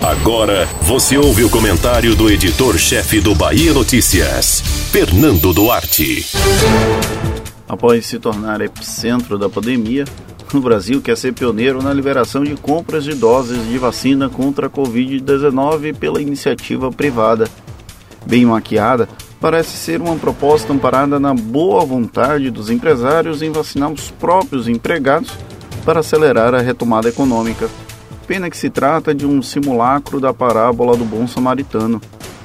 Agora você ouve o comentário do editor-chefe do Bahia Notícias, Fernando Duarte. Após se tornar epicentro da pandemia, o Brasil quer ser pioneiro na liberação de compras de doses de vacina contra a Covid-19 pela iniciativa privada. Bem maquiada, parece ser uma proposta amparada na boa vontade dos empresários em vacinar os próprios empregados para acelerar a retomada econômica. Pena que se trata de um simulacro da parábola do bom samaritano.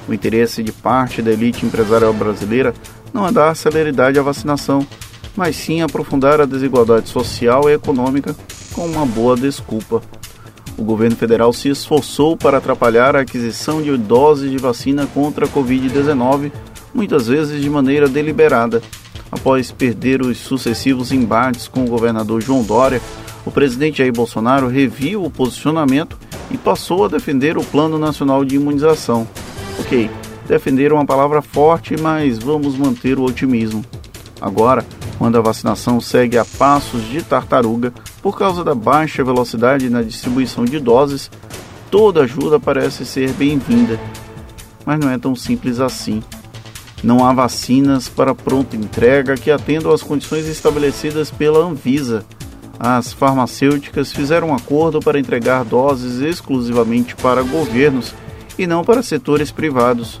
O interesse de parte da elite empresarial brasileira não é dar celeridade à vacinação, mas sim aprofundar a desigualdade social e econômica com uma boa desculpa. O governo federal se esforçou para atrapalhar a aquisição de doses de vacina contra a Covid-19, muitas vezes de maneira deliberada. Após perder os sucessivos embates com o governador João Dória, o presidente Jair Bolsonaro reviu o posicionamento e passou a defender o Plano Nacional de Imunização. Ok, defender uma palavra forte, mas vamos manter o otimismo. Agora, quando a vacinação segue a passos de tartaruga por causa da baixa velocidade na distribuição de doses, toda ajuda parece ser bem-vinda. Mas não é tão simples assim. Não há vacinas para pronta entrega que atendam às condições estabelecidas pela Anvisa. As farmacêuticas fizeram um acordo para entregar doses exclusivamente para governos e não para setores privados.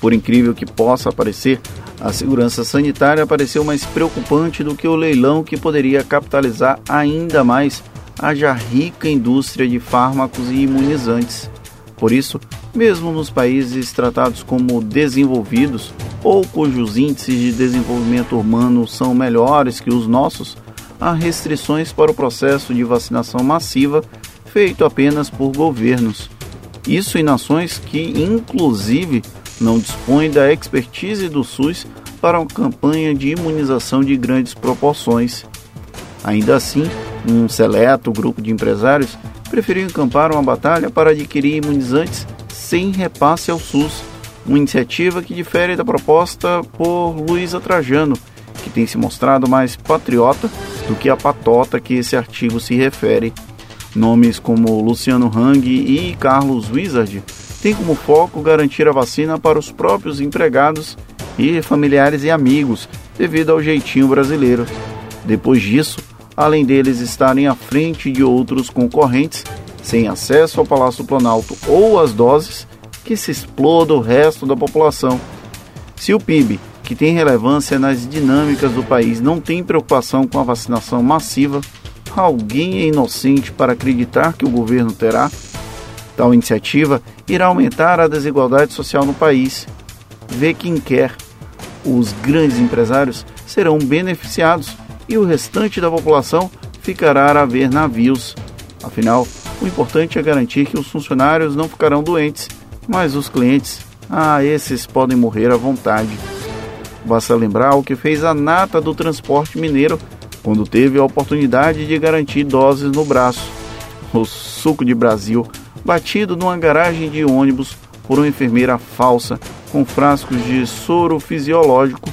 Por incrível que possa parecer, a segurança sanitária pareceu mais preocupante do que o leilão que poderia capitalizar ainda mais a já rica indústria de fármacos e imunizantes. Por isso, mesmo nos países tratados como desenvolvidos ou cujos índices de desenvolvimento humano são melhores que os nossos, há restrições para o processo de vacinação massiva feito apenas por governos. Isso em nações que, inclusive, não dispõe da expertise do SUS para uma campanha de imunização de grandes proporções. Ainda assim, um seleto grupo de empresários preferiu encampar uma batalha para adquirir imunizantes sem repasse ao SUS, uma iniciativa que difere da proposta por Luísa Trajano, que tem se mostrado mais patriota do que a patota que esse artigo se refere. Nomes como Luciano Hang e Carlos Wizard tem como foco garantir a vacina para os próprios empregados e familiares e amigos, devido ao jeitinho brasileiro. Depois disso, além deles estarem à frente de outros concorrentes, sem acesso ao Palácio Planalto ou às doses, que se exploda o resto da população. Se o PIB, que tem relevância nas dinâmicas do país, não tem preocupação com a vacinação massiva, alguém é inocente para acreditar que o governo terá? Tal iniciativa irá aumentar a desigualdade social no país. Vê quem quer. Os grandes empresários serão beneficiados e o restante da população ficará a ver navios. Afinal, o importante é garantir que os funcionários não ficarão doentes, mas os clientes, ah, esses podem morrer à vontade. Basta lembrar o que fez a nata do transporte mineiro quando teve a oportunidade de garantir doses no braço. O suco de Brasil batido numa garagem de ônibus por uma enfermeira falsa com frascos de soro fisiológico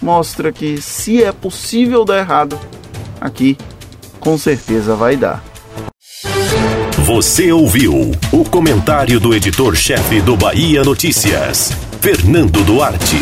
mostra que se é possível dar errado, aqui com certeza vai dar. Você ouviu o comentário do editor-chefe do Bahia Notícias, Fernando Duarte.